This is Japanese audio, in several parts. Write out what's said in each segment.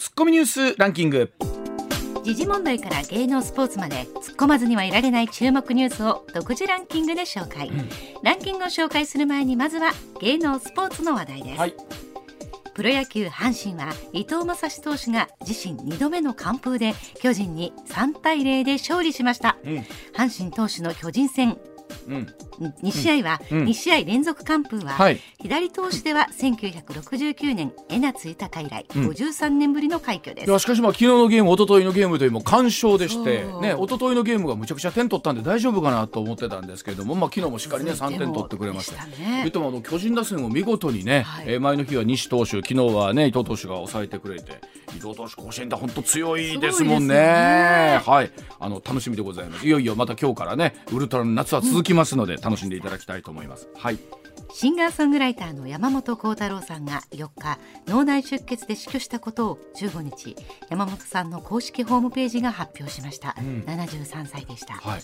ツッコミニュースランキング。時事問題から芸能スポーツまで突っ込まずにはいられない注目ニュースを独自ランキングで紹介、うん、ランキングを紹介する前にまずは芸能スポーツの話題です、はい、プロ野球阪神は伊藤将司投手が自身2度目の完封で巨人に3対0で勝利しました、うん、阪神投手の巨人戦。うん、2試合は、うん、2試合連続完封は、はい、左投手では1969年江夏豊以来、うん、53年ぶりの快挙です。しかしまあ昨日のゲーム一昨日のゲームというも完勝でしてね一昨日のゲームがむちゃくちゃ点取ったんで大丈夫かなと思ってたんですけれどもまあ昨日もしっかりね3点取ってくれました。ね。といもあの巨人打線を見事にね、はい、えー、前の日は西投手昨日はね伊藤投手が抑えてくれて伊藤投手甲子園で本当強いですもんね、ね、はい。あの楽しみでございます。いよいよまた今日からねウルトラの夏は続きますので、楽しんでいただきたいと思います。はい。シンガーソングライターの山本幸太郎さんが4日脳内出血で死去したことを15日山本さんの公式ホームページが発表しました、うん、73歳でした、はい、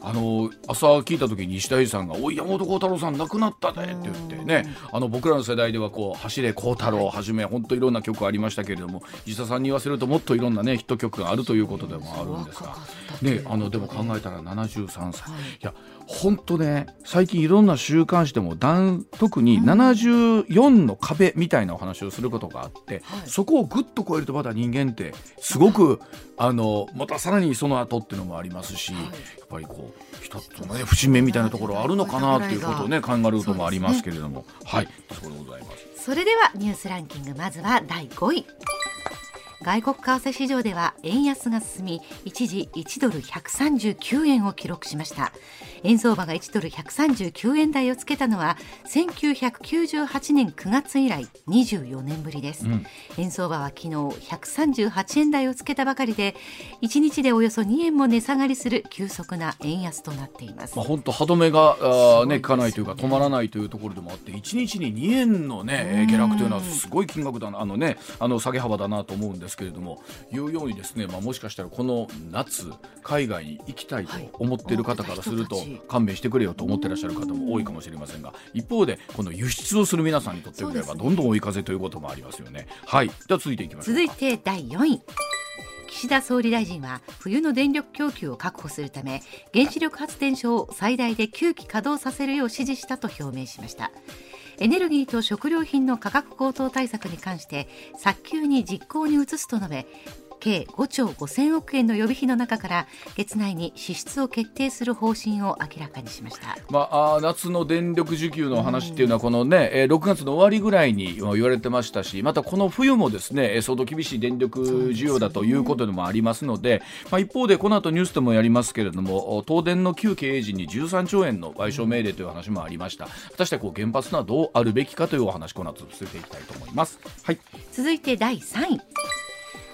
あの朝聞いた時に石田さんが「おい山本幸太郎さん亡くなったで」って言ってね。あの僕らの世代ではこう「走れ幸太郎」をはじめ本当いろんな曲ありましたけれども石田さんに言わせるともっといろんなねヒット曲があるということでもあるんですが、ね、あのでも考えたら73歳、い。や本当ね最近いろんな週刊誌でも特に74の壁みたいなお話をすることがあって、はい、そこをぐっと超えるとまだ人間ってすごくあのまたさらにその後っていうのもありますし、はい、やっぱりこう一つのね節目みたいなところあるのかなっていうことをね考えることもありますけれども、ね、はい。そうでございます。それではニュースランキングまずは第5位外国為替市場では円安が進み一時1ドル139円を記録しました。円相場が1ドル139円台をつけたのは1998年9月以来24年ぶりです、うん、円相場は昨日138円台をつけたばかりで1日でおよそ2円も値下がりする急速な円安となっています。まあ本当歯止めがあ、ね、かないというか止まらないというところでもあって1日に2円の、ね、下落というのはすごい金額だなあの、ね、あの下げ幅だなと思うんですけれどもいうようにですね、まあ、もしかしたらこの夏海外に行きたいと思っている方からすると、はい。勘弁してくれよと思ってらっしゃる方も多いかもしれませんが一方でこの輸出をする皆さんにとってみればどんどん追い風ということもありますよね。はい。では続いていきましょう続いて第4位。岸田総理大臣は冬の電力供給を確保するため原子力発電所を最大で9基稼働させるよう指示したと表明しましたエネルギーと食料品の価格高騰対策に関して早急に実行に移すと述べ計5兆5000億円の予備費の中から月内に支出を決定する方針を明らかにしました、まあ、夏の電力需給の話っていうのはこのね、え6月の終わりぐらいに言われてましたしまたこの冬もですね相当厳しい電力需要だということでもありますので、まあ、一方でこの後ニュースでもやりますけれども東電の旧経営陣に13兆円の賠償命令という話もありました。果たしてこう原発のはどうあるべきかというお話この後続けていきたいと思います、はい、続いて第3位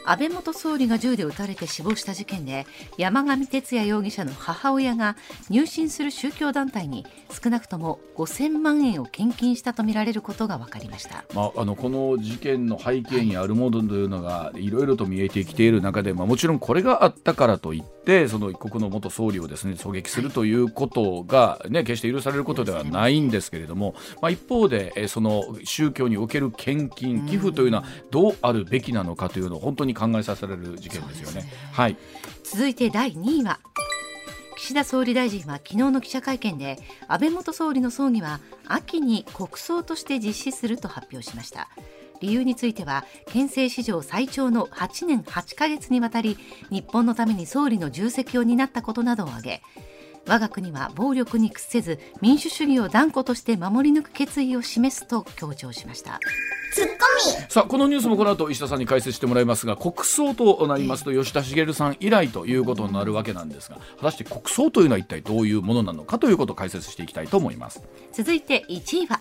安倍元総理が銃で撃たれて死亡した事件で山上徹也容疑者の母親が入信する宗教団体に少なくとも5000万円を献金したとみられることが分かりました、まあ、あのこの事件の背景にあるものというのがいろいろと見えてきている中で、まあ、もちろんこれがあったからといってその一国の元総理をですね狙撃するということが、ね、決して許されることではないんですけれども、まあ、一方でその宗教における献金寄付というのはどうあるべきなのかというのを本当に考えさせられる事件ですよね。ね。はい、続いて第2位は岸田総理大臣は昨日の記者会見で安倍元総理の葬儀は秋に国葬として実施すると発表しました。理由については憲政史上最長の8年8ヶ月にわたり日本のために総理の重責を担ったことなどを挙げ我が国は暴力に屈せず民主主義を断固として守り抜く決意を示すと強調しました。ツッコミ。さあこのニュースもこの後石田さんに解説してもらいますが国葬となりますと吉田茂さん以来ということになるわけなんですが果たして国葬というのは一体どういうものなのかということを解説していきたいと思います。続いて1位は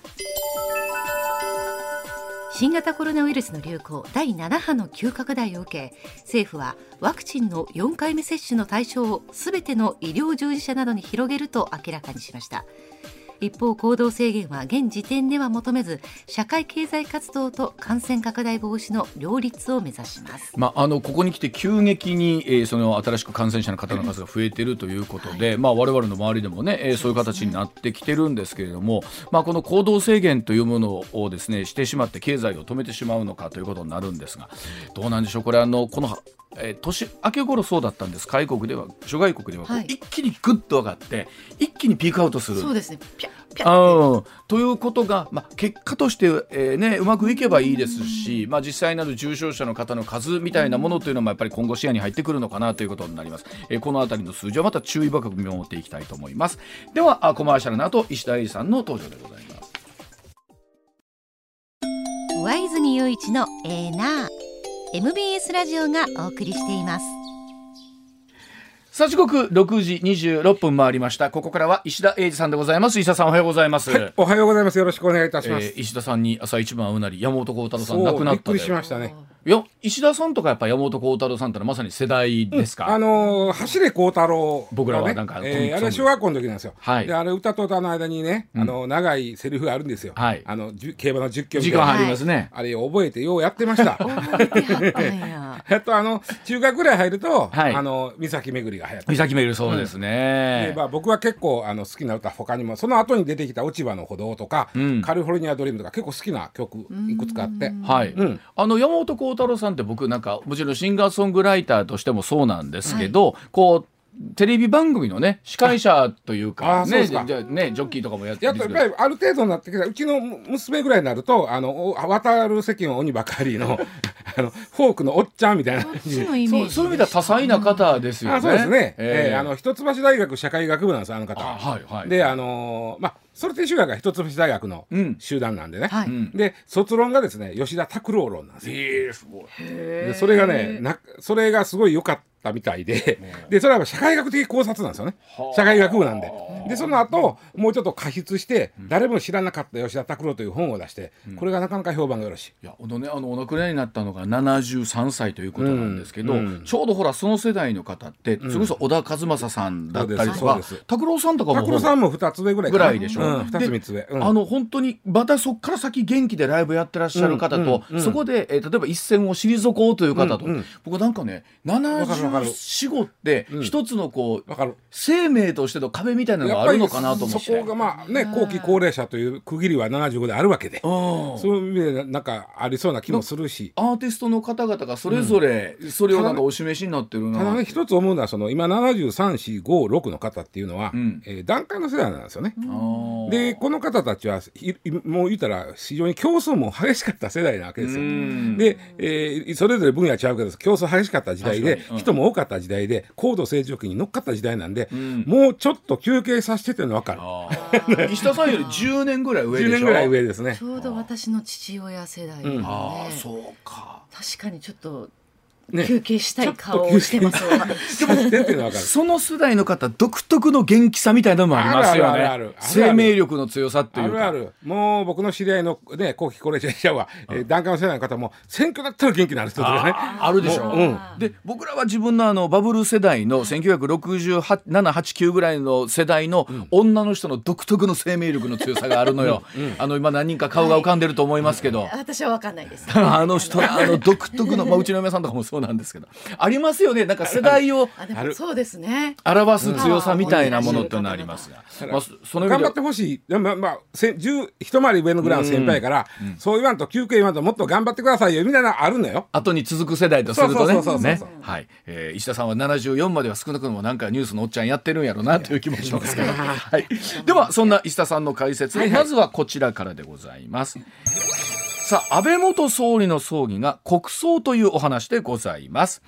新型コロナウイルスの流行第7波の急拡大を受け政府はワクチンの4回目接種の対象をすべての医療従事者などに広げると明らかにしました。一方行動制限は現時点では求めず社会経済活動と感染拡大防止の両立を目指します、まあ、あのここに来て急激に、えー、その新しく感染者の方の数が増えているということで、はい。まあ、我々の周りでもね、えー、そういう形になってきてるんですけれども、まあ、この行動制限というものをですねしてしまって経済を止めてしまうのかということになるんですがどうなんでしょう？これあのこのえー、年明け頃そうだったんです。海国では諸外国では、はい、一気にぐっと上がって一気にピークアウトする。そうですねピャピャということが、まあ、結果として、えーね、うまくいけばいいですし、まあ、実際なる重症者の方の数みたいなものというのもやっぱり今後視野に入ってくるのかなということになります、えー、この辺りの数字はまた注意深く見守っていきたいと思います。ではコマーシャルの後石田英さんの登場でございます。上泉雄一のエーナー MBS ラジオがお送りしていますさあ時刻6時26分回りました。ここからは石田英二さんでございます。石田さんおはようございます、はい、おはようございます。よろしくお願いいたします、えー、石田さんに朝一番会うなり山本幸太郎さん亡くなったびっくりしましたねいや石田さんとかやっぱ山本幸太郎さんってのはまさに世代ですか、うん、あのー、走れ幸太郎、ね、僕らはなんか、えー、あれ小学校の時なんですよ、はい、であれ歌と歌の間にね、あの長いセリフがあるんですよ、はい、あの競馬の実況時間ありますね、あれ覚えてようやってました。やっとあの中学ぐらい入ると、はい、あの三崎巡りが流行って三崎巡りそうですね、うん、でまあ、僕は結構あの好きな歌他にもその後に出てきた「落ち葉の歩道」とか、うん、カリフォルニアドリーム」とか結構好きな曲いくつかあって。はい、うん、あの山本幸太郎さんって僕なんかもちろんシンガーソングライターとしてもそうなんですけど、はい、こうテレビ番組のね司会者というかねじゃねジョッキーとかもやってやっぱりある程度になってきた。うちの娘ぐらいになるとあの渡る席の鬼ばかりの あのフォークのおっちゃんみたいな。そうそういう意味では多彩な方ですよね。あそうですね、えー、えー、あの一橋大学社会学部なんですあの方。は。はいはい、であのー、まあそれと集学が一橋大学の集団なんでね、うん、で卒論がですね吉田拓郎論なんですよ。えー、すごい。でそれがねなそれがすごい良かったみたいで、でそれは社会学的考察なんですよね。社会学部なんで。でその後もうちょっと加筆して誰も知らなかった吉田拓郎という本を出して、これがなかなか評判がよろしい。いやねあのお亡くなりになったのが73歳ということなんですけど、うん。うん、ちょうどほらその世代の方ってそれこそ小田和正さんだったりとか拓郎さんとかも。拓郎さんも2つ上ぐらいぐらいでしょ。うん、2つ3つ上、うん、あの本当にまたそこから先元気でライブやってらっしゃる方と、そこで、えー、例えば一線を退こうという方と、僕なんかね7475って一つのこう生命としての壁みたいなのがあるのかなと思って。そこがまあね後期高齢者という区切りは75であるわけでそういう意味でなんかありそうな気もするし。アーティストの方々がそれぞれそれをなんかお示しになってるな、ただね一つ思うのはその今7345の方っていうのは、うん、えー、段階の世代なんですよね。でこの方たちはもう言ったら非常に競争も激しかった世代なわけですよ。で、えー、それぞれ分野違うけど競争激しかった時代で、うん、人も多かった時代で高度成長期に乗っかった時代なんで、うん、もうちょっと休憩させててるの分かる。石田さんより10年ぐらい上でしょ？10年ぐらい上ですね。ちょうど私の父親世代、ね、ああそうか。確かにちょっとね、休憩したい顔をしてます その世代の方独特の元気さみたいなのもありますよね。生命力の強さっていうか。あるある。もう僕の知り合いのね後期高齢者は、えー、段階の世代の方も選挙だったら元気になる人とかね。あるでしょう、うん、で僕らは自分のあのバブル世代の196789ぐらいの世代の女の人の独特の生命力の強さがあるのよ、うん、あの今何人か顔が浮かんでると思いますけど、はい、私は分かんないです。あの人あの独特の、まあ、うちの嫁さんとかもそうなんですけど。ありますよね。なんか世代をそうですね。表す強さみたいなものっていうのありますが、まあ、その頑張ってほしい。まあまあせ一回り上のぐらいの先輩から、うん、そう言わんと休憩言わんともっと頑張ってくださいよみたいなあるのよ。後に続く世代とするとね。ねはい、えー、石田さんは74までは少なくともなんかニュースのおっちゃんやってるんやろうなという気もしますけど、はい、ではそんな石田さんの解説、はいはい、まずはこちらからでございます。さあ安倍元総理の葬儀が国葬というお話でございます。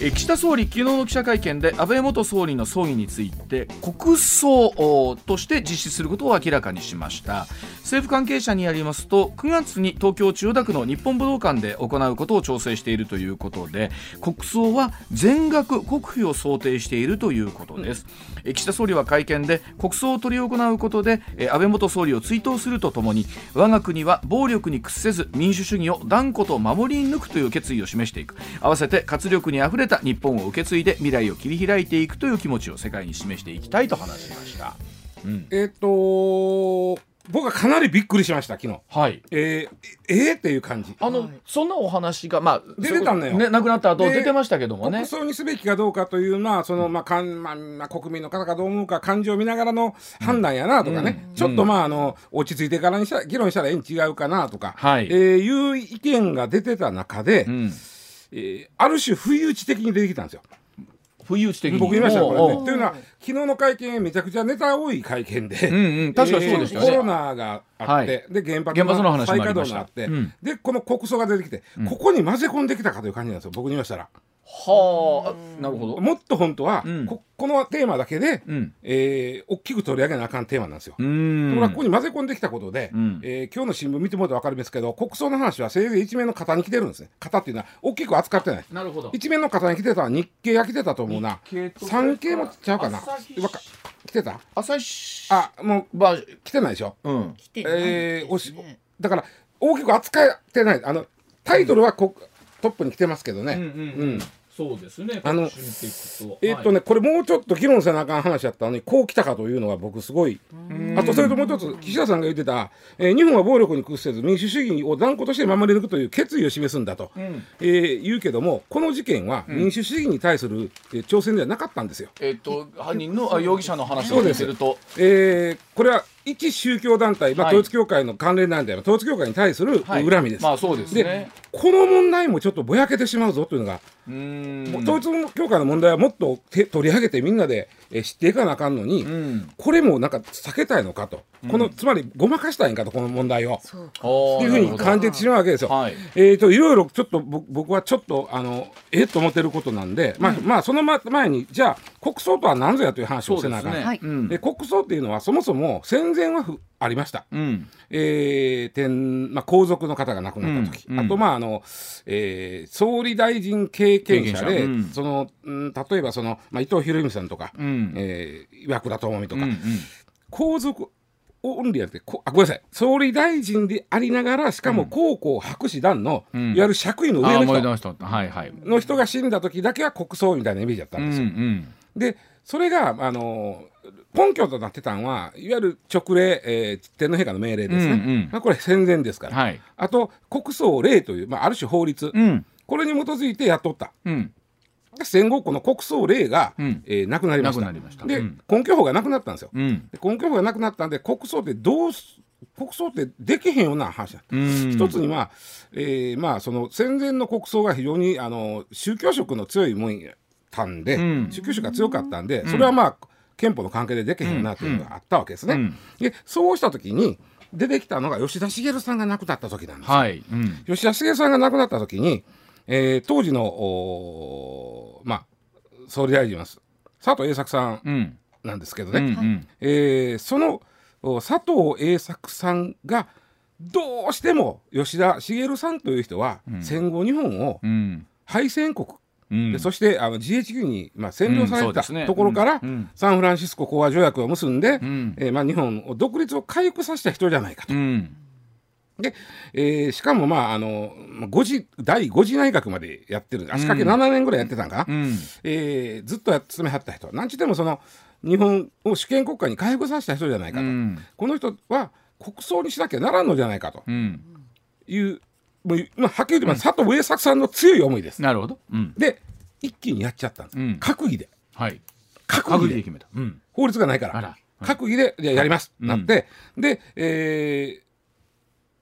え岸田総理昨日の記者会見で安倍元総理の葬儀について国葬として実施することを明らかにしました。政府関係者によりますと9月に東京千代田区の日本武道館で行うことを調整しているということで国葬は全額国費を想定しているということです、うん、岸田総理は会見で国葬を執り行うことで安倍元総理を追悼するとともに我が国は暴力に屈せず民主主義を断固と守り抜くという決意を示していく合わせて活力にあふれた日本を受け継いで未来を切り開いていくという気持ちを世界に示していきたいと話しました。うん、えっ、と僕はかなりびっくりしました昨日。はい。えー、えー、っていう感じ。あの、はい、そんなお話がまあ出てたのよ、ね、亡くなった後出てましたけどもね。国葬にすべきかどうかというまあその、まあかんまあ、まあ、国民の方がどう思うか感情を見ながらの判断やなとかね、うん、ちょっとまああの落ち着いてからにした議論したらええに違うかなとか、はい、えー、いう意見が出てた中で、うん、えー、ある種不意打ち的に出てきたんですよ。不意打ち的に。僕言いましたこれね。というのは昨日の会見めちゃくちゃネタ多い会見で、うんうん、確かにそうでしたね、コロナがあって、はい、で原発の再稼働があって、うん、でこの国葬が出てきて、ここに混ぜ込んできたかという感じなんですよ。僕に言いましたら。はあなるほど。もっと本当は、うん、ここのテーマだけで、うん、えー、大きく取り上げなあかんテーマなんですよ。ところがここに混ぜ込んできたことで、うん、えー、今日の新聞見てもらって分かりますけど国葬の話はせいぜい一面の型に来てるんですね。型っていうのは大きく扱ってない。なるほど。一面の型に来てたのは日経が来てたと思うな。産経もちゃうかな。来てた？朝日あもう、まあ、来てないでしょ、うん、えー、おしだから大きく扱ってない。あのタイトルはこ、トップに来てますけどね。うん、うんうんそうですね。あの、えー、っとね、これもうちょっと議論せなあかん話やったのに、こう来たかというのが僕すごい。あとそれともう一つ、岸田さんが言ってた、えー、日本は暴力に屈せず民主主義を断固として守り抜くという決意を示すんだと、うん、えー、言うけども、この事件は民主主義に対する、えー、挑戦ではなかったんですよ。えっと、犯人の容疑者の話を聞いると。えー、これは一宗教団体、まあ、統一教会の関連団体、統一教会に対する恨みです。まあそうですね。この問題もちょっとぼやけてしまうぞというのが、統一教会の問題はもっと取り上げてみんなでえ知っていかなあかんのに、うん、これもなんか避けたいのかと、うん、このつまりごまかしたいんかとこの問題を。っていうふうに感じてしまうわけですよ。はい、えーと、いろいろちょっと僕はちょっとあのえっと思ってることなんで、まあ、まあその前にじゃあ国葬とは何ぞやという話をせなあかん、ねはい、で国葬っていうのはそもそも戦前はありました、うん、えー、天まあ、皇族の方が亡くなった時、うん、あとまああの、えー、総理大臣経験者で、うん、その、うん、例えばその、まあ、伊藤博文さんとか、うん、えー、岩倉智美とか、うんうん、皇族オンリーやってあごめんなさい。総理大臣でありながらしかも高校博士団の、いわゆる爵位の上の人。の人が死んだ時だけは国葬みたいなイメージだったんですよ。うんうん。でそれがあの根拠となってたのはいわゆる直令、えー、天皇陛下の命令ですね、うんうん、まあ、これ戦前ですから、はい、あと国葬令という、まあ、ある種法律、うん、これに基づいてやっとった。うん。戦後この国葬令が、うん、えー、なくなりました。で、うん、根拠法がなくなったんですよ、うん、根拠法がなくなったんで国葬ってどう国葬ってできへんような話だった一つには、えー、まあその戦前の国葬が非常にあの宗教色の強いもんたんで、うん、宗教色が強かったんで、それはまあ憲法の関係でできへんなというのがあったわけですね。でそうした時に出てきたのが吉田茂さんが亡くなった時なんですよ。はい。うん、吉田茂さんが亡くなった時に、えー、当時のまあ総理大臣は佐藤栄作さんなんですけどね、うんうん、えー、その佐藤栄作さんがどうしても吉田茂さんという人は、戦後日本を敗戦国でそしてあの GHQ に、まあ、占領された、ね、ところから、うん、サンフランシスコ講和条約を結んで、うん、えー、まあ、日本を独立を回復させた人じゃないかと。で、えー、しかもまああの5次第5次内閣までやってる。足掛け7年ぐらいやってたんかな、うん、えー、ずっとや務めはった人。なんちでもその日本を主権国家に回復させた人じゃないかと、うん、この人は国葬にしなきゃならんのじゃないかと。いう、もう、まあ、はっきり言ってます、佐藤栄作さんの強い思いです。なるほど。うん、で、一気にやっちゃったんです。うん、閣議で。はい。閣議で決めた。うん、法律がないから。ら閣議でやります、なって、で、え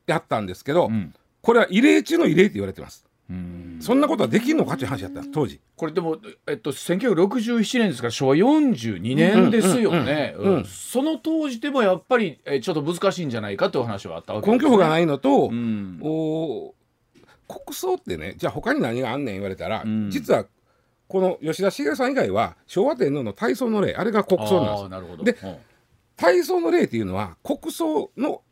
ー、やったんですけど、これは異例中の異例って言われてます。そんなことはできるのかっていう話だった当時。これでも、えっと、1967年ですから昭和42年ですよね。その当時でもやっぱり、えちょっと難しいんじゃないかという話はあったわけです、ね、根拠法がないのと、うん、お国葬ってねじゃあ他に何があんねん言われたら、うん、実はこの吉田茂さん以外は昭和天皇の大喪の礼あれが国葬なんです。で、うん、大喪の礼っていうのは国葬の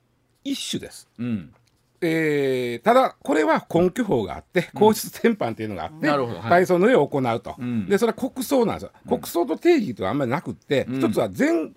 一種です、うんえー、ただこれは根拠法があって皇室典範っていうのがあって、うん、大喪の礼を行うと、でそれは国葬なんですよ、国葬と定義とはあんまりなくって、一つは全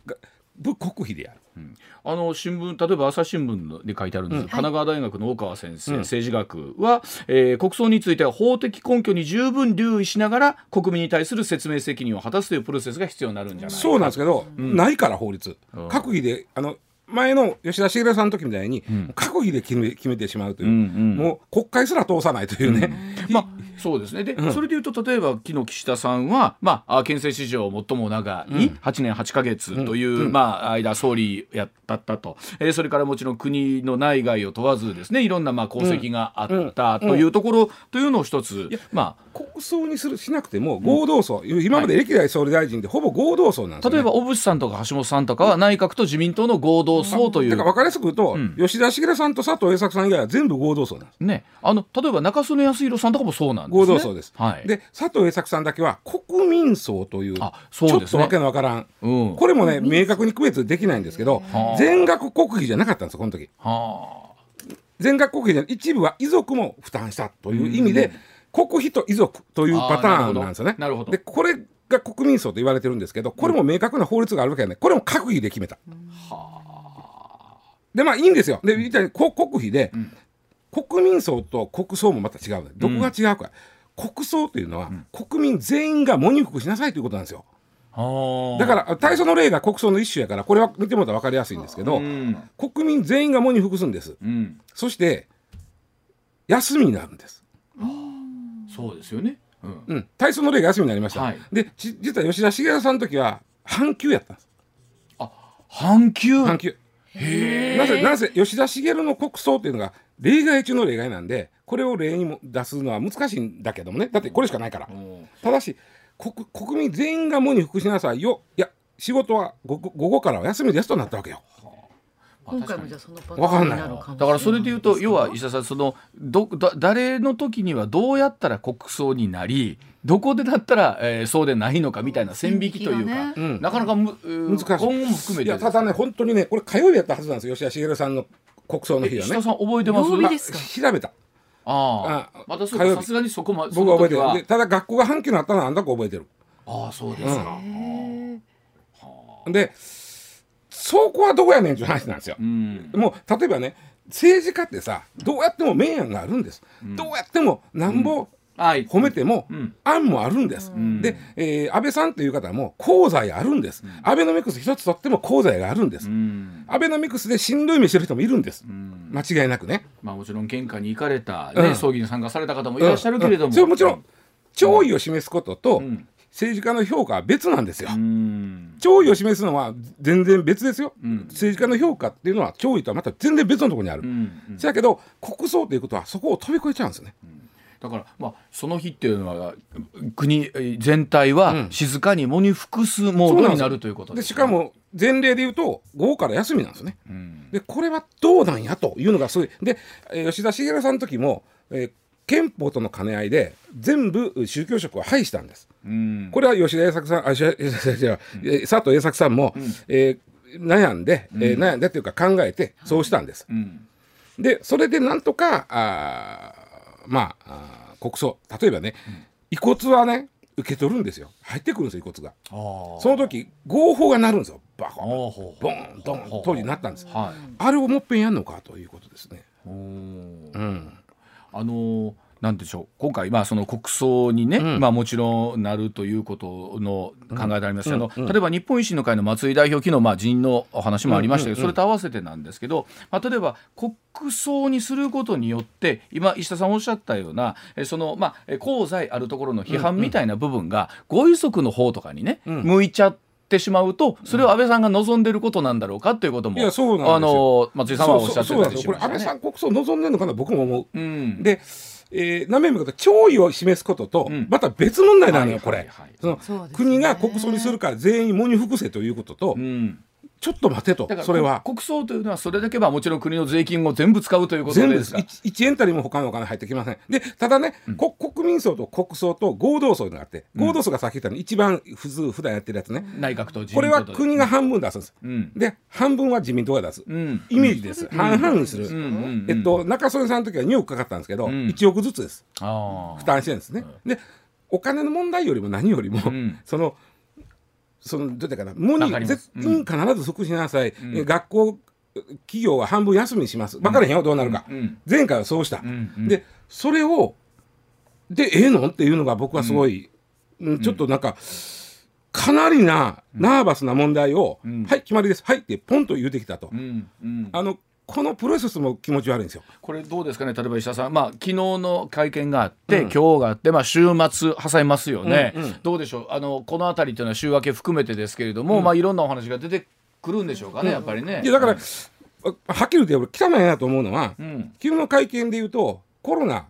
部国費でやる。うん、あの新聞例えば朝日新聞で書いてあるんです、うん、神奈川大学の大川先生、うん、政治学は、えー、国葬については法的根拠に十分留意しながら国民に対する説明責任を果たすというプロセスが必要になるんじゃないそうなんですけど、ないから法律、閣議であの前の吉田茂さんの時みたいに、閣議で決め決めてしまうという、うんうん、もう国会すら通さないというね、まあそうですね。で、うん、それでいうと例えば昨日岸田さんは、まあ、憲政史上最も長い8年8か月という、うん、まあ、間総理やったったと、えー、それからもちろん国の内外を問わずですねいろんなまあ功績があったというところというのを一つ、まあ、国葬にするしなくても合同葬、今まで歴代総理大臣でほぼ合同葬なんです、ね、例えば小渕さんとか橋本さんとかは内閣と自民党の合同葬という。だから分かりやすく言うと、吉田茂さんと佐藤栄作さん以外は全部合同葬なんです。ね、あの例えば中曽根康弘さんとかもそうなんです、ね、合同葬です。はい、で佐藤栄作さんだけは国民葬というあそうです、ね、ちょっとわけのわからん、うん、これもね明確に区別できないんですけど全額国費じゃなかったんですよこの時。全額国費で一部は遺族も負担したという意味で、国費と遺族というパターンなんですよね。でこれが国民葬と言われてるんですけどこれも明確な法律があるわけやねこれも閣議で決めた。でまあいいんですよ。で国費で、うん、国民葬と国葬もまた違うどこが違うか、うん、国葬というのは、うん、国民全員が喪に服しなさいということなんですよ。だから大祖の例が国葬の一種やからこれは見てもらったら分かりやすいんですけど、国民全員が喪に服すんです、そして休みになるんです。そうですよね。うん、うん、体操の例が休みになりました。はい、で実は吉田茂さんの時は半休やったんです。あ半休半休。なぜなぜ吉田茂の国葬っていうのが例外中の例外なんでこれを例にも出すのは難しいんだけどもね。だってこれしかないから。ただし国国民全員が喪に服しなさいよ。いや仕事は午後からは休みですとなったわけよ。今回もじゃそのパターンになるか？だからそれでいうと要は石田さんそのどだ誰の時にはどうやったら国葬になりどこでだったら、えー、そうでないのかみたいな線引きというか、ね、なかなかむ難しい。今後も含めて。いやただね本当にねこれ火曜日やったはずなんですよ吉田茂さんの国葬の日はね。石田さん覚えてます？調べた。ああまたそうさすがにそこま僕は覚えてる。ただ学校が半期のあったのはあんだか覚えてる。ああそうですか、うん、でそこはどこやねんっていう話なんですよ。うん、もう例えばね政治家ってさどうやっても明暗があるんです。うん、どうやってもなんぼ、褒めても、案もあるんです。うん、で、えー、安倍さんという方も功罪あるんです。うん、アベノミクス一つとっても功罪があるんです。うん、アベノミクスでしんどい目してる人もいるんです。間違いなくね。まあもちろん献花に行かれた、ね葬儀に参加された方もいらっしゃるけれども。それもちろん弔意を示すことと、政治家の評価は別なんですよ。弔意を示すのは全然別ですよ、うん、政治家の評価っていうのは弔意とはまた全然別のところにある。うんうん、だけど国葬ということはそこを飛び越えちゃうんですね。うんだから、まあ、その日っていうのは国全体は静かに喪に服すモードになるということで、ね、しかも前例で言うと午後から休みなんですね。うん、でこれはどうなんやというのがそうで、えー、吉田茂さんの時も、えー、憲法との兼ね合いで全部宗教色を廃したんです。うん、これは吉田栄作さんあ佐藤栄作さんも、うん、えー、悩んで、うん、えー、悩んでというか考えてそうしたんです。うん、でそれでなんとかあまあ国葬。例えばね、遺骨はね受け取るんですよ。入ってくるんですよ遺骨が。その時合法が鳴るんですよ。バコン。ボンドン当時なったんです、はい、あれをもっぺんやんのかということですね。うん。あのーなんでしょう。今回まあその国葬にね、うん、まあもちろんなるということの考えでありますけど、うん。うん、例えば日本維新の会の松井代表昨日まあ人のお話もありましたけど、それと合わせてなんですけど、まあ、例えば国葬にすることによって今石田さんおっしゃったようなそのまあ功罪あるところの批判みたいな部分がご遺族の方とかにね、向いちゃって。てしまうとそれを安倍さんが望んでることなんだろうかということも、いやそうなんあの松井さんはおっしゃってたりしましたね。これ安倍さん国葬望んでるのかな僕も思う。うん、でえー、何名も方弔意を示すことと、また別問題なのよ、これ、その国が国葬にするから全員喪に服せということと、ちょっと待てと、それは。国葬というのは、それだけはもちろん国の税金を全部使うということですか？全部1円たりも他のお金入ってきません。で、ただね、うん、国民葬と国葬と合同葬があって、合同葬がさっき言ったの一番普通、普段やってるやつね。内閣と自民党これは国が半分出すんです。うん、で、半分は自民党が出す。うん、イメージです。半々にする。えっと、中曽根さんの時は2億かかったんですけど、うん、1億ずつです。負担してるんですね。で、お金の問題よりも何よりも、その、そのどうやかな無に絶対必ず即しなさい、うん、学校企業は半分休みにします。分からへんよどうなるか、前回はそうした、でそれをでええの？っていうのが僕はすごい、うん、ちょっとなんか、かなりなナーバスな問題を、うん、はい決まりです。はいってポンと言うてきたと、うんうん、あのこのプロセスも気持ち悪いんですよ。これどうですかね例えば石田さん、まあ、昨日の会見があって、うん、今日があって、まあ、週末挟みますよね、うんうん、どうでしょう？あのこの辺りというのは週明け含めてですけれども、うん、まあ、いろんなお話が出てくるんでしょうかね、やっぱりね。いやだから、はっきり言って汚いなと思うのは、昨日の会見で言うとコロナ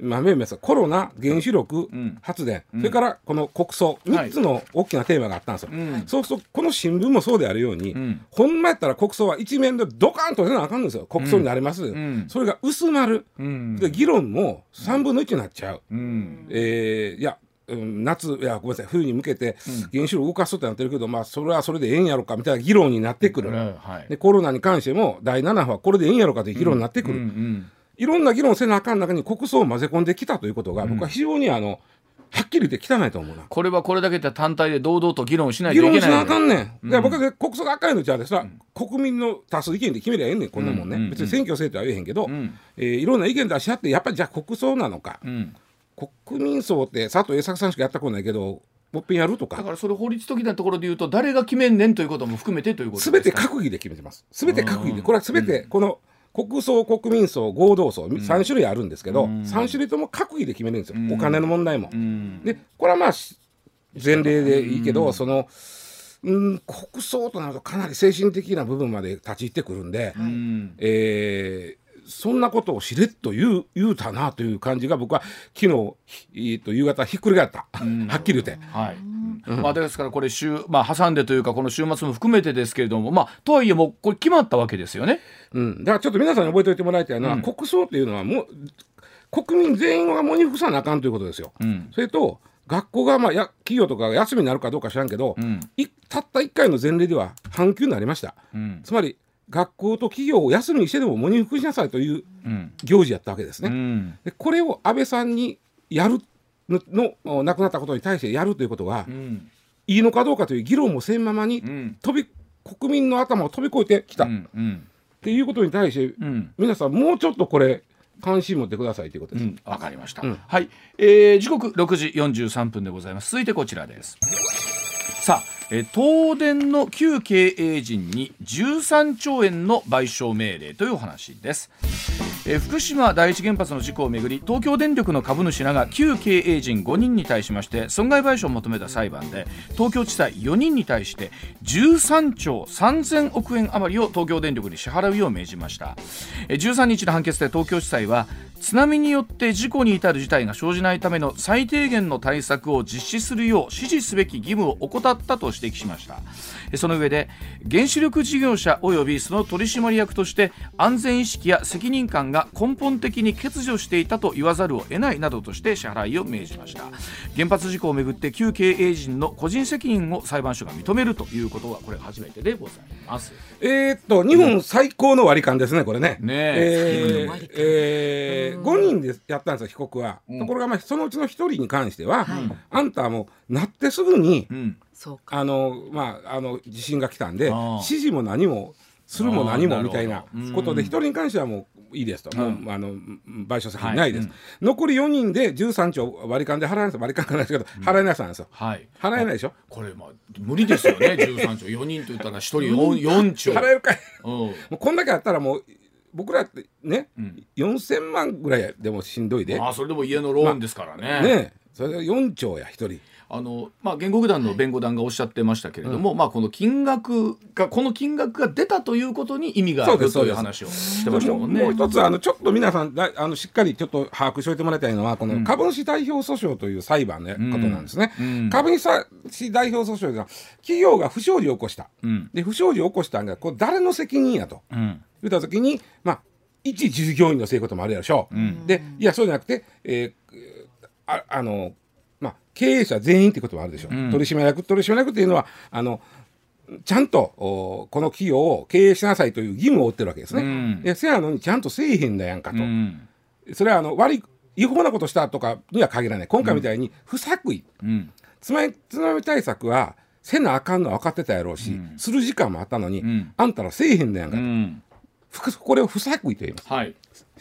まあ、めコロナ原子力発電、うん、それからこの国葬、うん、3つの大きなテーマがあったんですよ、はい、そうするとこの新聞もそうであるように、うん、ほんまやったら国葬は一面でドカンと出なあかんんですよ。国葬になります、それが薄まる、で議論も3分の1になっちゃう、うん、えー、いや夏いやごめんなさい。冬に向けて原子力動かすってなってるけど、まあそれはそれでええんやろかみたいな議論になってくる、はい、でコロナに関しても第7波はこれでええんやろかという議論になってくる、いろんな議論せなあかん中に国葬を混ぜ込んできたということが、僕は非常にあの、はっきり言って汚いと思うな。これはこれだけで単体で堂々と議論しないといけない。議論しなあかんねん。うん、僕は国葬が赤いのじゃあ国民の多数意見で決めりゃええねん、こんなもんね。うん、別に選挙制とは言えへんけど、うん、えー、いろんな意見出し合って、やっぱりじゃあ国葬なのか。国民葬って佐藤栄作さんしかやったことないけど、もっぺんやるとか。だからそれ法律的なところで言うと誰が決めんねんということも含めてということすべて閣議で決めてます。すべて閣議で。これはすべてこの国葬、国民葬、合同葬、3種類あるんですけど、うん、3種類とも閣議で決めるんですよ、うん、お金の問題も。うん、で、これはまあ、前例でいいけど、うん、その、うん、国葬となるとかなり精神的な部分まで立ち入ってくるんで、うん、えー、そんなことをしれっと言う言うたなという感じが僕は昨日、えー、と夕方ひっくり返った、はっきり言って。はい。まあ、ですからこれ週、まあ、挟んでというかこの週末も含めてですけれども、まあ、とはいえもうこれ決まったわけですよね。うん、だからちょっと皆さんに覚えておいてもらいたいのは、うん、国葬っていうのはもう国民全員が喪に服さなあかんということですよ。うん、それと学校がまあや企業とかが休みになるかどうか知らんけど、うん、たった1回の前例では半休になりました。つまり学校と企業を休みにしてでも喪に服しなさいという行事やったわけですね。でこれを安倍さんにやるのの亡くなったことに対してやるということが、うん、いいのかどうかという議論もせんままに、うん、飛び国民の頭を飛び越えてきた、うんうん、っていうことに対して、うん、皆さんもうちょっとこれ関心持ってくださいということです。わ、うん、かりました。はい、えー、時刻6時43分でございます。続いてこちらです。さあ。東電の旧経営陣に13兆円の賠償命令というお話です。福島第一原発の事故をめぐり東京電力の株主らが旧経営陣5人に対しまして損害賠償を求めた裁判で東京地裁4人に対して13兆3000億円余りを東京電力に支払うよう命じましたえ13日の判決で東京地裁は津波によって事故に至る事態が生じないための最低限の対策を実施するよう指示すべき義務を怠ったと指摘しました。その上で原子力事業者及びその取締役として安全意識や責任感が根本的に欠如していたと言わざるを得ないなどとして支払いを命じました。原発事故をめぐって旧経営陣の個人責任を裁判所が認めるということはこれ初めてでございます。えー、っと日本最高の割り勘ですねこれね。ねえー、えーえー、5人でやったんですよ被告は、うん、ところがまあそのうちの1人に関しては、はい、あんたはもうなってすぐに、うん、あのまああの地震が来たんで指示も何もするも何もみたいなことで1人に関してはもういいですと、もうあの賠償責任ないです、残り4人で13兆割り勘で払えない割り勘かないです。けど、払えない人なんですよ、はい、払えないでしょ？これまあ無理ですよね。13兆。4人と言ったら1人 4, 4兆。払えるかい、うん、もうこんだけあったらもう僕らってね、うん、4000万ぐらいでもしんどいで。あそれでも家のローンですからね、まあ、ねそれで4兆や1人あのまあ、原告団の弁護団がおっしゃってましたけれども、はいまあ、この金額がこの金額が出たということに意味があるという話をしてましたもんね。もう一つあのちょっと皆さんあのしっかりちょっと把握しておいてもらいたいのはこの株主代表訴訟という裁判のことなんですね。うん。うん、株主代表訴訟が企業が不祥事を起こした、うん、で不祥事を起こしたんがこれ誰の責任やと、言った時に、まあ、一従業員のせいこともあるやろしょう。でいやそうじゃなくて、えー、ああのまあ、経営者全員ってこともあるでしょ。う、うん、取締役取締役っていうのはあのちゃんとこの企業を経営しなさいという義務を負ってるわけですね。うん、でせやのにちゃんとせえへんだやんかと、うん、それはあの悪い違法なことしたとかには限らない。今回みたいに不作為、うん、つまり津波対策はせなあかんの分かってたやろうし、する時間もあったのに、あんたらせえへんねやんかと、これを不作為と言います。はい。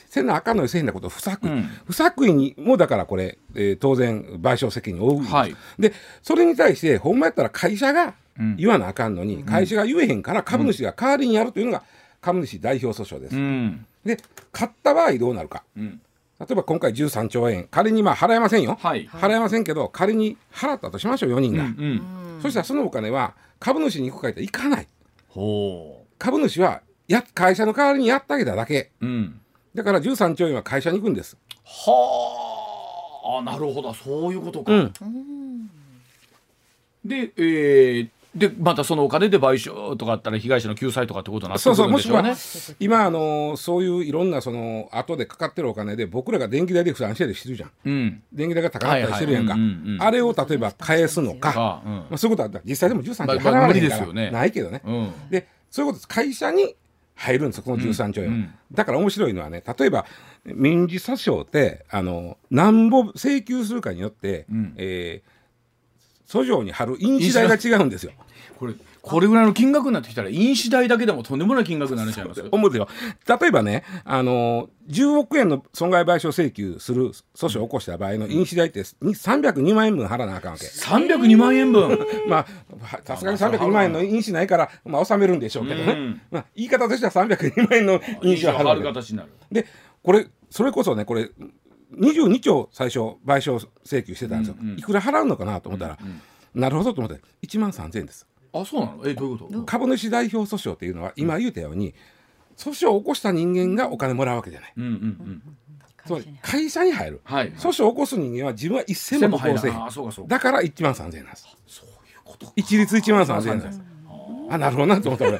せなあかんのにせえへんなこと不作為、うん、不作為にもだからこれ、えー、当然賠償責任を負うはい、でそれに対してほんまやったら会社が言わなあかんのに、会社が言えへんから株主が代わりにやるというのが株主代表訴訟です。うん、で勝った場合どうなるか、うん、例えば今回13兆円仮にまあ払えませんよ、はい、払えませんけど仮に払ったとしましょう4人が、うんうん、そしたらそのお金は株主に行くかいといかない。株主はや会社の代わりにやってあげただけ、うん、だから13兆円は会社に行くんです。はあ。なるほど。そういうことか、うん、で、えー、でまたそのお金で賠償とかあったら被害者の救済とかってことになってくるんでしょうね。そうそう。今あのそういういろんなその後でかかってるお金で僕らが電気代で負担してるしてるじゃん、うん、電気代が高かったりしてるやんか、あれを例えば返すのか、うん、まあ、そういうことは実際でも13兆払わないから、ないけどね、うん、でそういうこと会社に入るんですよこの13兆円、うん、だから面白いのはね例えば民事訴訟ってあのなんぼ請求するかによって、うん、えー、訴状に貼る印紙代が違うんですよ。これこれぐらいの金額になってきたら印紙代だけでもとんでもない金額になっちゃいます。よ。思うよ。例えばねあの10億円の損害賠償請求する訴訟を起こした場合の印紙代って302万円分払わなあかんわけ。302万円分。まあさすがに302万円の印紙ないから、まあ、納めるんでしょうけどね、うん、まあ、言い方としては302万円の印紙を払う形になる。でこれそれこそねこれ22兆最初賠償請求してたんですよ、うんうん、いくら払うのかなと思ったら、うんうん、なるほどと思って1万3000円です。あそうなの？えどういうこと？株主代表訴訟っていうのは今言うたように、訴訟を起こした人間がお金もらうわけじゃない。うんうんうん。つまり会社に入る、はい、訴訟を起こす人間は自分は一銭も得せだから1万3000円なんです。そういうこと一律1万3000円なんですあなるほどなと思った俺。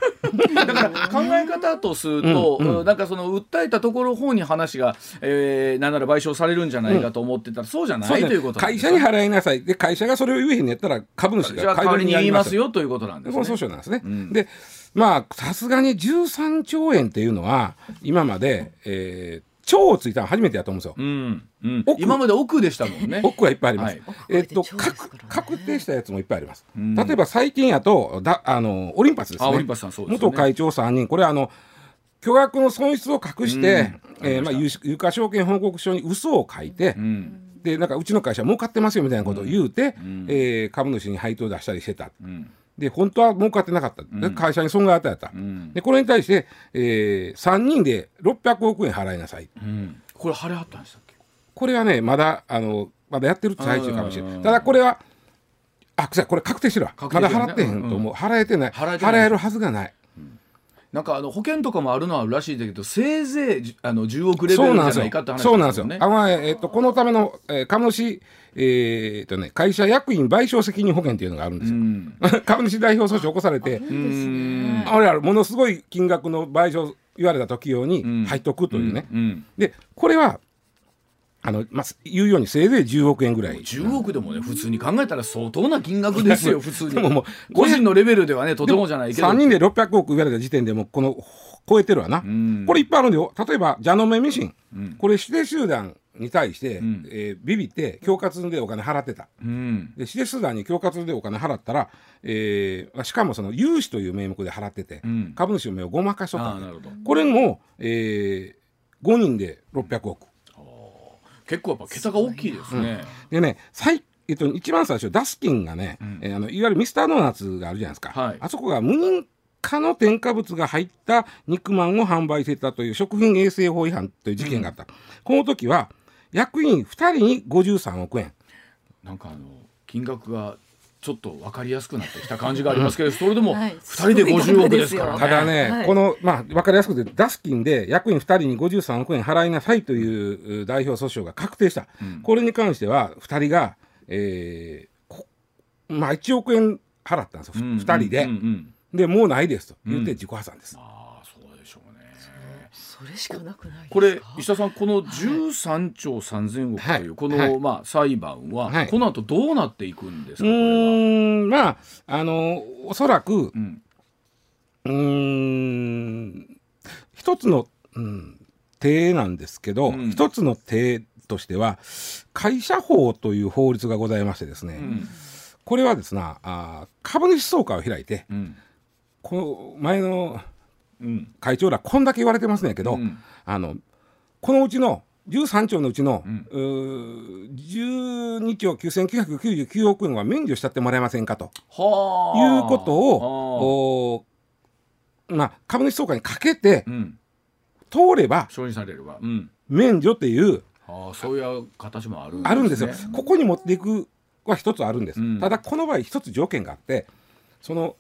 だから考え方とすると、うんうん、なんかその訴えたところ方に話が、えー、なんなら賠償されるんじゃないかと思ってたら、うん、そうじゃないということ会社に払いなさい。で会社がそれを言えへんねやったら株主が代わりに言いますよということなんですね。この訴訟なんですね。うん、でまあさすがに13兆円っていうのは今まで、えー、超をついたの初めてやと思うんですよ。うんうん、今まで奥でしたもんね。奥はいっぱいあります。はい、えっと確確定したやつもいっぱいあります。うん、例えば最近やとだあのオリンパスですね。オリンパスさんそうです、ね、元会長3人これあの巨額の損失を隠して、うん、えー、まあ有価証券報告書に嘘を書いて。うんでなんかうちの会社儲かってますよみたいなことを言うて、うん、えー、株主に配当出したりしてた、うん、で本当は儲かってなかった、うん、会社に損害与えた、うん、でこれに対して、えー、3人で600億円払いなさい、うん、これ払いはったんでしたっけ？これはねまだあのまだやってる最中かもしれない。ただこれはあこれ確定してるわ、ね、まだ払ってへんと思う、払えてない。払えるはずがないなんかあの保険とかもあるのはらしいんだけどせいぜいあの10億レベルじゃないかって話そうなんですよ。あのえっ、とこのための、えー、株主えーとね、会社役員賠償責任保険っていうのがあるんですよ。株主代表訴訟起こされてあれあれものすごい金額の賠償言われた時用に入っとくというね。でこれはあのまあ、言うようにせいぜい10億円ぐらい。10億でもね普通に考えたら相当な金額ですよ普通に。でももう個人のレベルではねとてもじゃないけど。3人で600億言われた時点でもこの超えてるわな、これいっぱいあるんだよ。例えばジャノメミシン、うん、これ指定集団に対して、うん、えー、ビビって恐喝でお金払ってた、うん、で指定集団に恐喝でお金払ったら、えー、しかもその融資という名目で払ってて、うん、株主の目をごまかしとったこれも、えー、5人で600億結構やっぱ桁が大きいですね。でね最えっと、一番最初ダスキンがね、うん、えー、あのいわゆるミスタードーナツがあるじゃないですか、はい、あそこが無認可の添加物が入った肉まんを販売してたという食品衛生法違反という事件があった、うん、この時は役員2人に53億円。なんかあの金額がちょっと分かりやすくなってきた感じがありますけど、それでも2人で50億ですからね。ただね、はい、この、まあ、分かりやすくて、ダスキンで役員2人に53億円払いなさいという代表訴訟が確定した。うん、これに関しては、2人が、えー、まあ、1億円払ったんですよ、2人で。で、もうないですと言って自己破産です。うんそれしかなくないこれ石田さんこの13兆3000億という、この、はい、まあ、裁判は、はい、この後どうなっていくんですか？うんまああのおそらくうん。一つの、うん、手なんですけど、うん、一つの手としては会社法という法律がございましてですね、うん。これはですねあ株主総会を開いて、うん、この前の会長らこんだけ言われてますねんけど、うん、あのこのうちの13兆のうちの、うん、12兆9999億円は免除したってもらえませんかと。いうことをまあ、株主総会にかけて、うん、通れば承認されれば、うん、免除っていうあそういう形もあるんです、ね、あるんですよ。ここに持っていくは一つあるんです、うん、ただこの場合一つ条件があってその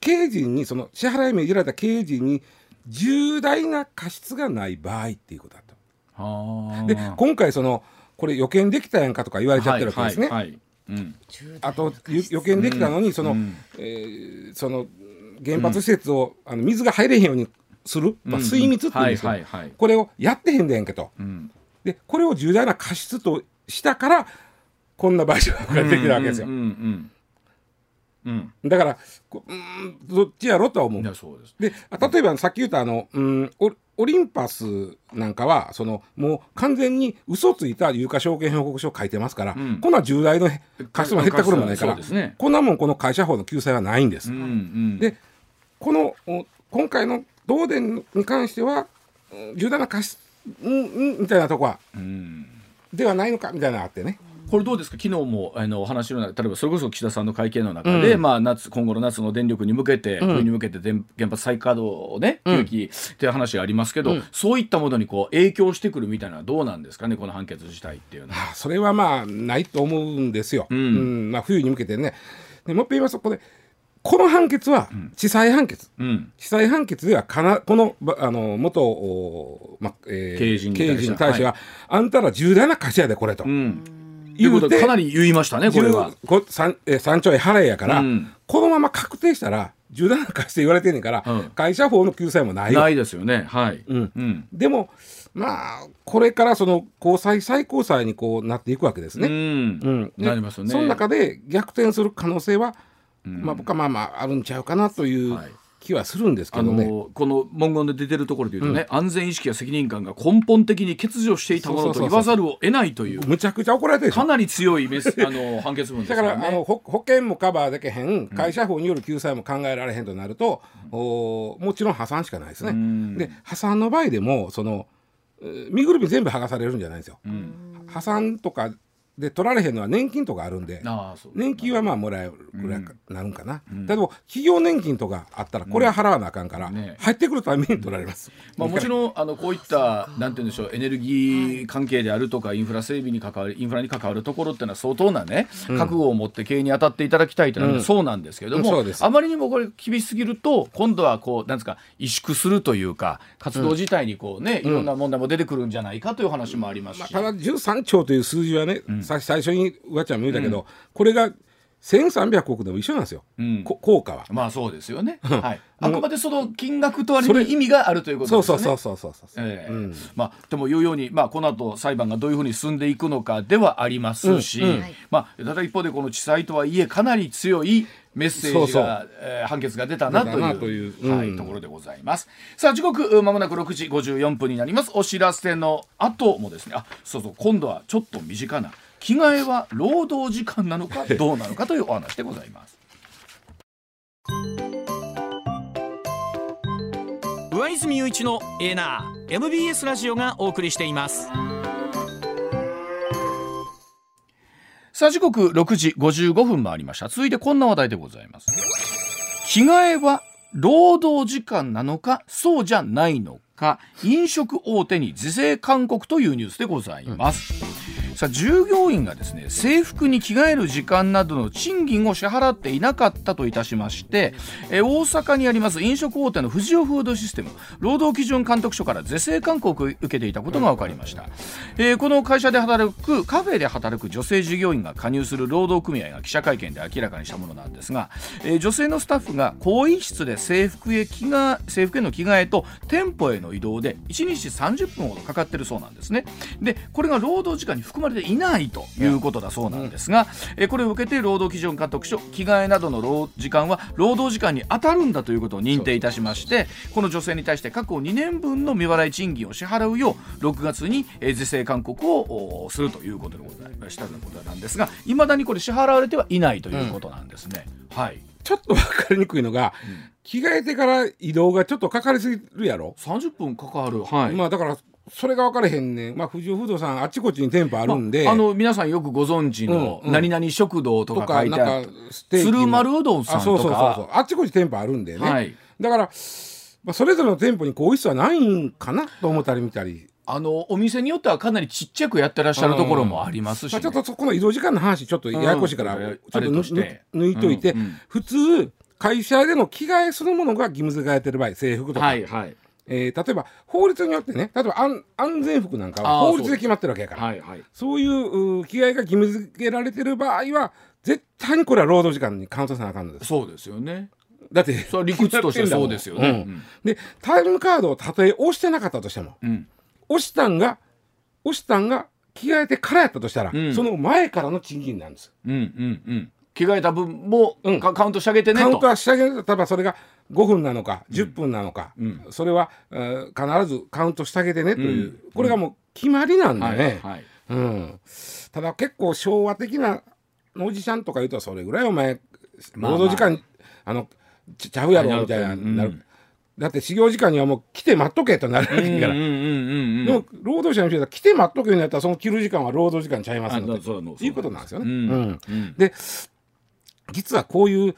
経営陣にその支払い命じられた経営陣に重大な過失がない場合っていうことだと。で今回そのこれ予見できたやんかとか言われちゃってるわけですね。はいはい。はいうん、あと予見できたのにその、うん、えー、その原発施設を、あの水が入れへんようにする、まあ、水密っていうんですよ、これをやってへんでんけと、でこれを重大な過失としたからこんな賠償ができるわけですよ。うん、だから、うん、どっちやろとは思う。で例えばさっき言ったあの、うん、オリンパスなんかはそのもう完全に嘘ついた有価証券報告書を書いてますから、うん、こんな重大の貸しも減ったくるもないから、ね、こんなもんこの会社法の救済はないんです。うんうん、でこの今回の東電に関しては重大な貸し、うん、みたいなとこは、うん、ではないのかみたいなのがあってね。これどうですか？昨日もあのお話の中例えばそれこそ岸田さんの会見の中で、うん、まあ、夏今後の夏の電力に向けて、うん、冬に向けて原発再稼働をね急きっていう話ありますけど、うん、そういったものにこう影響してくるみたいなのはどうなんですかね？この判決自体っていうのは。それはまあないと思うんですよ。うん。まあ、冬に向けてね。でもう一回言いますとこれこの判決は地裁判決、うん、地裁判決ではかなこのあの元、まえー、経営陣に対しては、はい、あんたら重大な貸しやでこれと。うん言うてかなり言いましたねこれは。三え三兆円払えやから、うん、このまま確定したら重大な貸して言われてんねんから、うん、会社法の救済もないないですよね。はい、うん。うん、でもまあこれからその高裁最高裁にこうなっていくわけですね。うん、なりますよね。その中で逆転する可能性は、まあ僕はまあまああるんちゃうかなという。はい気はするんですけどね。この文言で出てるところで言うとね、うん、安全意識や責任感が根本的に欠如していたものと言わざるを得ないというむちゃくちゃ怒られてるかなり強いメスあの判決文です。ね、だからあの保険もカバーできへん会社法による救済も考えられへんとなると、うん、おもちろん破産しかないですね。で破産の場合でもその身ぐるみ全部剥がされるんじゃないんですよ。破産とかで取られへんのは年金とかあるんで年金はまあもらえるぐらいなるん。かな、うん、でも企業年金とかあったらこれは払わなあかんから、ね、入ってくるために取られます、まあ、もちろんあのこういったなんて言うんでしょうエネルギー関係であるとかインフラ整備に関わるインフラに関わるところっていうのは相当なね、覚悟を持って経営に当たっていただきたいというのはそうなんですけれども、うん、あまりにもこれ厳しすぎると今度はこうなんですか萎縮するというか活動自体にこうね、いろんな問題も出てくるんじゃないかという話もありますし、まあ、ただ13兆という数字はね、最初にわちゃんも言うたけど、うん、これが1300億でも一緒なんですよ、うん、効果は。まあそうですよね。はい、あくまでその金額とは意味があるということですね。そうそうそうそうそう。えーうん、まあでも言うように、まあこの後裁判がどういうふうに進んでいくのかではありますし、うん。うん、まあただ一方でこの地裁とはいえかなり強いメッセージがえー、判決が出たなというはい、ところでございます。さあ時刻まもなく6時54分になります。お知らせの後もですね、あそうそう。今度はちょっと身近な着替えは労働時間なのか どうなのかというお話でございます。上泉雄一のエナー MBS ラジオがお送りしています。さあ時刻6時55分回りました。続いてこんな話題でございます。着替えは労働時間なのかそうじゃないのか飲食大手に是正勧告というニュースでございます、うんさあ従業員がですね制服に着替える時間などの賃金を支払っていなかったといたしましてえ大阪にあります飲食大手の藤尾フードシステム労働基準監督署から是正勧告を受けていたことが分かりました、えー、この会社で働くカフェで働く女性従業員が加入する労働組合が記者会見で明らかにしたものなんですが、えー、女性のスタッフが更衣室で制服へ着制服への着替えと店舗への移動で1日30分ほどかかってるそうなんですね。でこれが労働時間に含まれれていないということだそうなんですが、えこれを受けて労働基準監督署着替えなどの労時間は労働時間に当たるんだということを認定いたしましてこの女性に対して過去2年分の未払い賃金を支払うよう6月に、え是正勧告をするということでございましたということなんですがいまだにこれ支払われてはいないということなんですね。うん、はい。ちょっと分かりにくいのが、うん、着替えてから移動がちょっとかかりすぎるやろ？30分かかる。はい。まあだからそれが分からへんねまあ富士不動産あっちこっちに店舗あるんで、まあ、あの皆さんよくご存知の、何々食堂とか書いてある鶴丸うどんさんとか。そうそうそうそう。あっちこっち店舗あるんでね、はい、だから、まあ、それぞれの店舗に更衣室はないんかなと思ったり見たり。あのお店によってはかなりちっちゃくやってらっしゃるところもありますし、ね、まあ、ちょっとそこの移動時間の話ちょっとややこしいから、ちょっと抜いといて、うんうん、普通会社での着替えそのものが義務付けられてる場合制服とか、はいはいえー、例えば法律によってね例えば安安全服なんかは法律で決まってるわけやから。そう,、はいはい、そういう着替えが義務付けられてる場合は絶対にこれは労働時間にカウントさなあかんのです。そうですよね。だってそれ理屈としてそうですよね、うん、でタイムカードをたとえ押してなかったとしても、うん、押したんが押したんが着替えてからやったとしたら、うん、その前からの賃金なんです。うんうんうん着替えた分も、うん、カウントしてあげてねカウントはしてあげる例えばそれが5分なのか10分なのか、うん、それは、えー、必ずカウントしてあげてねという、うん、これがもう決まりなんだね、はいはい、うん、ただ結構昭和的なおじちゃんとか言うとそれぐらいお前労働時間、まあ。まあ、あのちゃうやろみたいななる、だって始業時間にはもう来て待っとけとなるわけから。でも労働者の人は来て待っとけになったらその着る時間は労働時間ちゃいますのということなんですよね。うん。うん、で実はこういう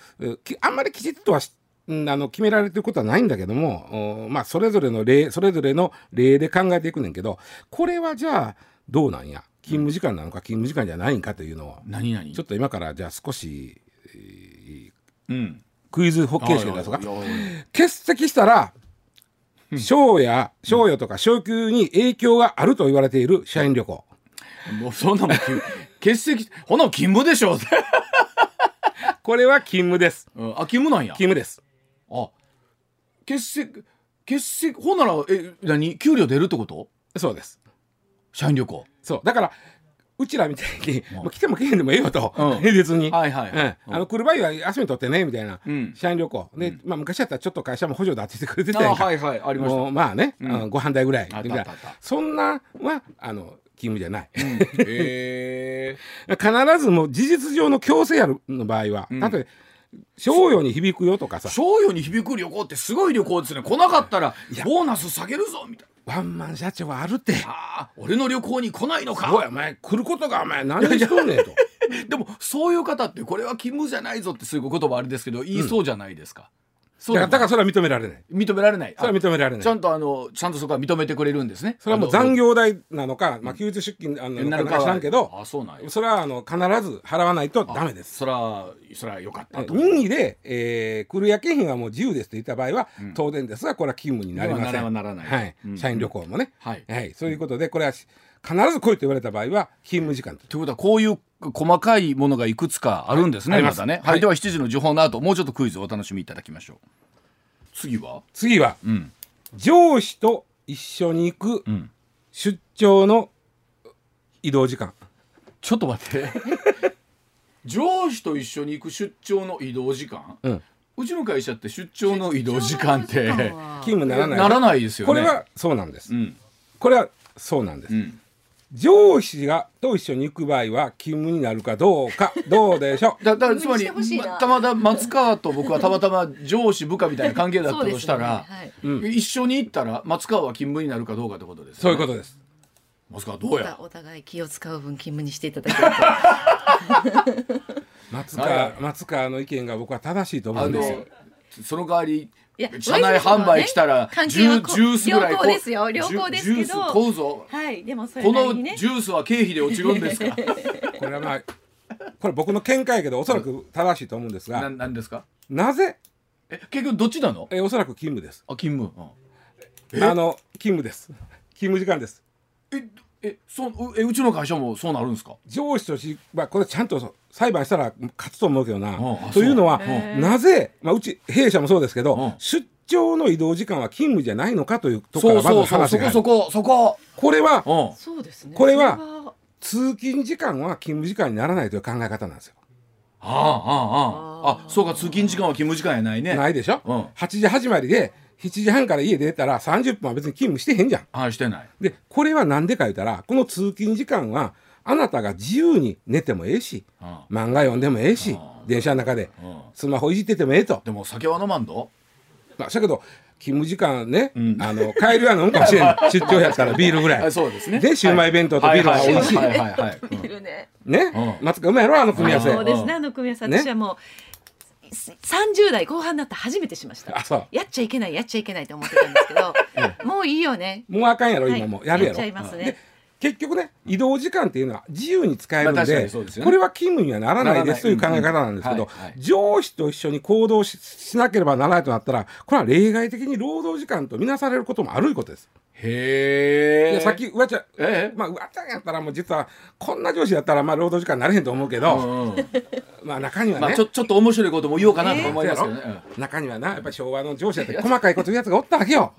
あんまりきちっとはあの決められてることはないんだけどもまあそれぞれの例それぞれの例で考えていくねんけどこれはじゃあどうなんや？勤務時間なのか勤務時間じゃないんかというのを何々？ちょっと今からじゃあ少し、えー、うん。クイズホッケー式出すか欠席したら賞や賞与とか昇給に影響があると言われている社員旅行。もうそんなもん 欠席ほな勤務でしょうこれは勤務です、うん、あ勤務なんや。勤務です。あ欠席欠席ほんならえ何？給料出るってこと？そうです。社員旅行。そう。だからうちらみたいに、もう来ても来へんでもええよと、平日に、はいはいはい。あの来る場合は休み取ってねみたいな、社員旅行。で、まあ、昔やったらちょっと会社も補助だっててくれてたやんか。はいはい。ありました。まあね、うご飯代ぐらい。みたいなそんなはあの勤務じゃない、え 必ずも事実上の強制あるの場合は、例えば賞与に響くよとかさ。賞与に響く旅行ってすごい旅行ですね。来なかったらボーナス下げるぞみたいな。ワンマン社長はあるって。ああ俺の旅行に来ないのか。おいお前来ることがお前何しとんねんと。でもそういう方ってこれは勤務じゃないぞってそういう言葉あれですけど言いそうじゃないですか、そうだ。からそれは認められない。認められない。それは認められない。ちゃんとあのちゃんとそこは認めてくれるんですね。それはもう残業代なのか、まあ、休日出勤なるか知らんけどあそうなんそれはあの必ず払わないとダメです。それはそれはよかった任意で、えー、来る夜勤費はもう自由ですと言った場合は、うん、当然ですがこれは勤務になりません。ならない、はい、うん、社員旅行もね、はい、はい、そういうことでこれは必ず来いと言われた場合は勤務時間ということはこういう細かいものがいくつかあるんですね、はい、またね、はい、では7時の時報の後もうちょっとクイズをお楽しみいただきましょう。次は？次は、うん、上司と一緒に行く出張の移動時間、ちょっと待って。上司と一緒に行く出張の移動時間、うん、うちの会社って出張の移動時間って勤務 ならない？ならないですよね。これはそうなんです、うん、これはそうなんです、うん上司がと一緒に行く場合は勤務になるかどうか どうでしょう？だだからつまりたまたま松川と僕はたまたま上司部下みたいな関係だったとしたら、ねはい、一緒に行ったら松川は勤務になるかどうかってことです、ね、そういうことです。松川どうや？お互い気を使う分勤務にしていただけ 松川松川の意見が僕は正しいと思うんですよ。その代わり車内販売来たらジュースぐらい良好ですよ良好ですけど。買うぞ。はいでもそれこのジュースは経費で落ちるんですか？これはまあこれ僕の見解やけどおそらく正しいと思うんですがななんですか？なぜ？え結局どっちなの？えおそらく勤務です。あ勤務、うん、あの勤務です。勤務時間です。ええそうえうちの会社もそうなるんですか？上司とし、まあ、これちゃんと裁判したら勝つと思うけどな。というのは、なぜ、まあ、うち弊社もそうですけど、出張の移動時間は勤務じゃないのかというところからまず話がそこそこそこ。これは、これは通勤時間は勤務時間にならないという考え方なんですよ。ああああああ。そうか通勤時間は勤務時間やないね。ないでしょ、うん、8時始まりで7時半から家出たら30分は別に勤務してへんじゃん。はいしてない。でこれは何でか言ったらこの通勤時間はあなたが自由に寝てもええし、漫画読んでもええし、電車の中で、スマホいじっててもええと。でも酒は飲まんのまあ、だけど勤務時間ね、うん、あの帰り は飲むかもしれん。出張やったらビールぐらい。そうですね。でシウマイ弁当とビールが美味しい。ビールね。ね、松川うまいやろ？あの組み合わせ。そうですね。あの組み合わせ。私はもう、30代後半になって初めてしました。やっちゃいけないやっちゃいけないと思ってたんですけど もういいよね。もうあかんやろ今も。やるやろ。やっちゃいますね結局ね移動時間っていうのは自由に使えるので,、これは勤務にはならないですという考え方なんですけど、上司と一緒に行動しなければならないとなったらこれは例外的に労働時間とみなされることもあるいうことです。へえ。さっきうわちゃん、えまあうわちゃんやったらもう実はこんな上司やったらまあ労働時間になれへんと思うけど、うんうん、まあ中にはね、まあ、ちょちょっと面白いことも言おうかなと思いますよね。えー、中にはなやっぱり昭和の上司やって細かいこと言うやつがおったわけよ。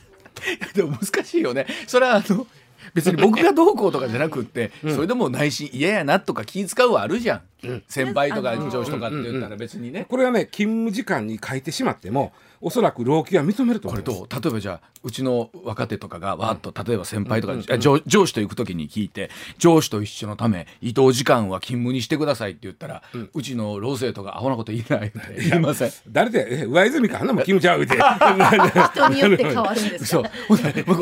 でも難しいよね。それはあの。別に僕がどうこうとかじゃなくって、うん、それでも内心嫌やなとか気使うはあるじゃん、うん、先輩とか上司とかって言ったら別にね、これはね勤務時間に書いてしまってもおそらく老朽は認めるとこれと例えばじゃあうちの若手とかがわーっと例えば先輩とか、うん、上上司と行く時に聞いて上司と一緒のため移動時間は勤務にしてくださいって言ったら、うん、うちの老生とかアホなこと言えない言いません？誰で上泉かあんなも勤務ちゃうって。人によって変わるんです そう。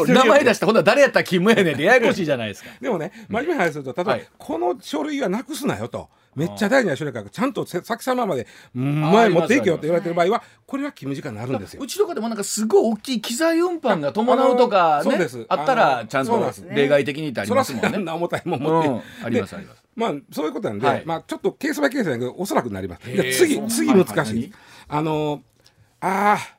名前出したほんな誰やったら勤務やねんってややこしいじゃないですか。でもね真面目な話すると例えば、はい、この書類はなくすなよと。めっちゃ大事な書類からちゃんと先様まで前持っていけよって言われてる場合はこれは勤務時間になるんですよ。うちとかでもなんかすごい大きい機材運搬が伴うとかねあったらちゃんと例外的にってありますもんね。そんな重たいもん持って、うん、ありますあります。まあそういうことなんで、はい、まあちょっとケースバイケースだけどおそらくなります。次次難しい。あのああ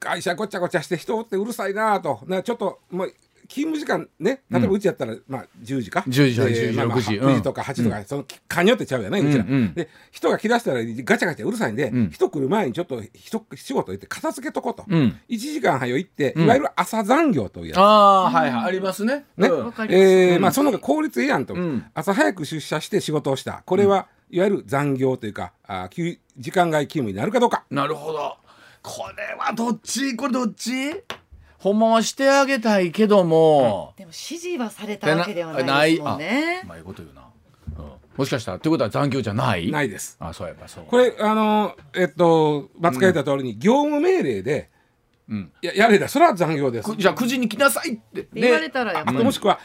会社ごちゃごちゃして人ってうるさいなとなちょっともう勤務時間ね例えばうちやったら、まあ、10時か。10時10時、まあ、6時、9時とか8時とか、そのかによってちゃうよねうちら、で人が来だしたらガチャガチャうるさいんで、人来る前にちょっと人仕事行って片付けとこうと、う1時間早いって、いわゆる朝残業というやつ、ああはいはいありますね。ね、えーまあ、その方が効率いいやんと、朝早く出社して仕事をした。これは、いわゆる残業というかあ時間外勤務になるかどうか。なるほど。これはどっち？これどっち？ほんまはしてあげたいけども、でも指示はされたわけではないですもんね。まあ、い。うこと言うな。もしかしたらということは残業じゃない？ないです。あそうやっぱそう。これあのえっと松川言った通りに、業務命令で、うん、ややれだそれは残業です。じゃあ9時に来なさいって。言われたらやっぱもしくは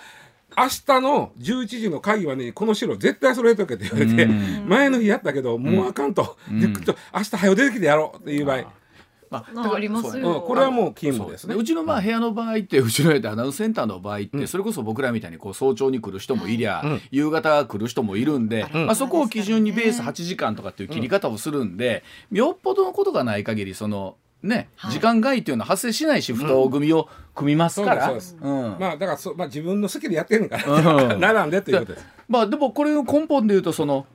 明日の11時の会議はねこの資料絶対揃えとけって言われて前の日やったけどもうあかんと、うん、明日早出てきてやろうっていう場合。まあ、ありますよ、これはもう勤務ですね。うちのまあ部屋の場合って うちの部屋アナウンスセンターの場合って、それこそ僕らみたいにこう早朝に来る人もいりゃ、夕方来る人もいるんで、まあ、そこを基準にベース8時間とかっていう切り方をするんで、よっぽどのことがない限りそのね、時間外っていうのは発生しないシフト組を組みますから、まあだからそ、まあ、自分の好きでやってるから、並んでということです。まあでもこれの根本で言うとその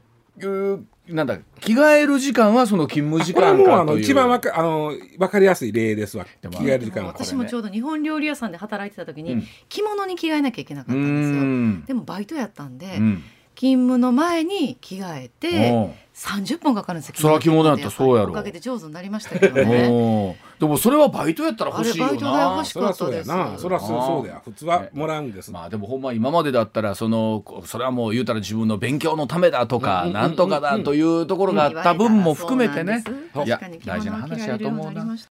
なんだ着替える時間はその勤務時間かという。一番わかあの分かりやすい例ですわ。着替える時間は、私もちょうど日本料理屋さんで働いてた時に、うん、着物に着替えなきゃいけなかったんですよ。でもバイトやったんで、うん、勤務の前に着替えて30分かかるんですよそれは着物やったらそうやろ。おかげで上手になりましたけどねでもそれはバイトやったら欲しいよな。バイトが欲しかったです。それはそうだよ普通はもらうんです、まあでもほんま今までだったらそのそれはもう言うたら自分の勉強のためだとか、うなんとかだというところがあった分も含めてね、いや大事な話やと思うな。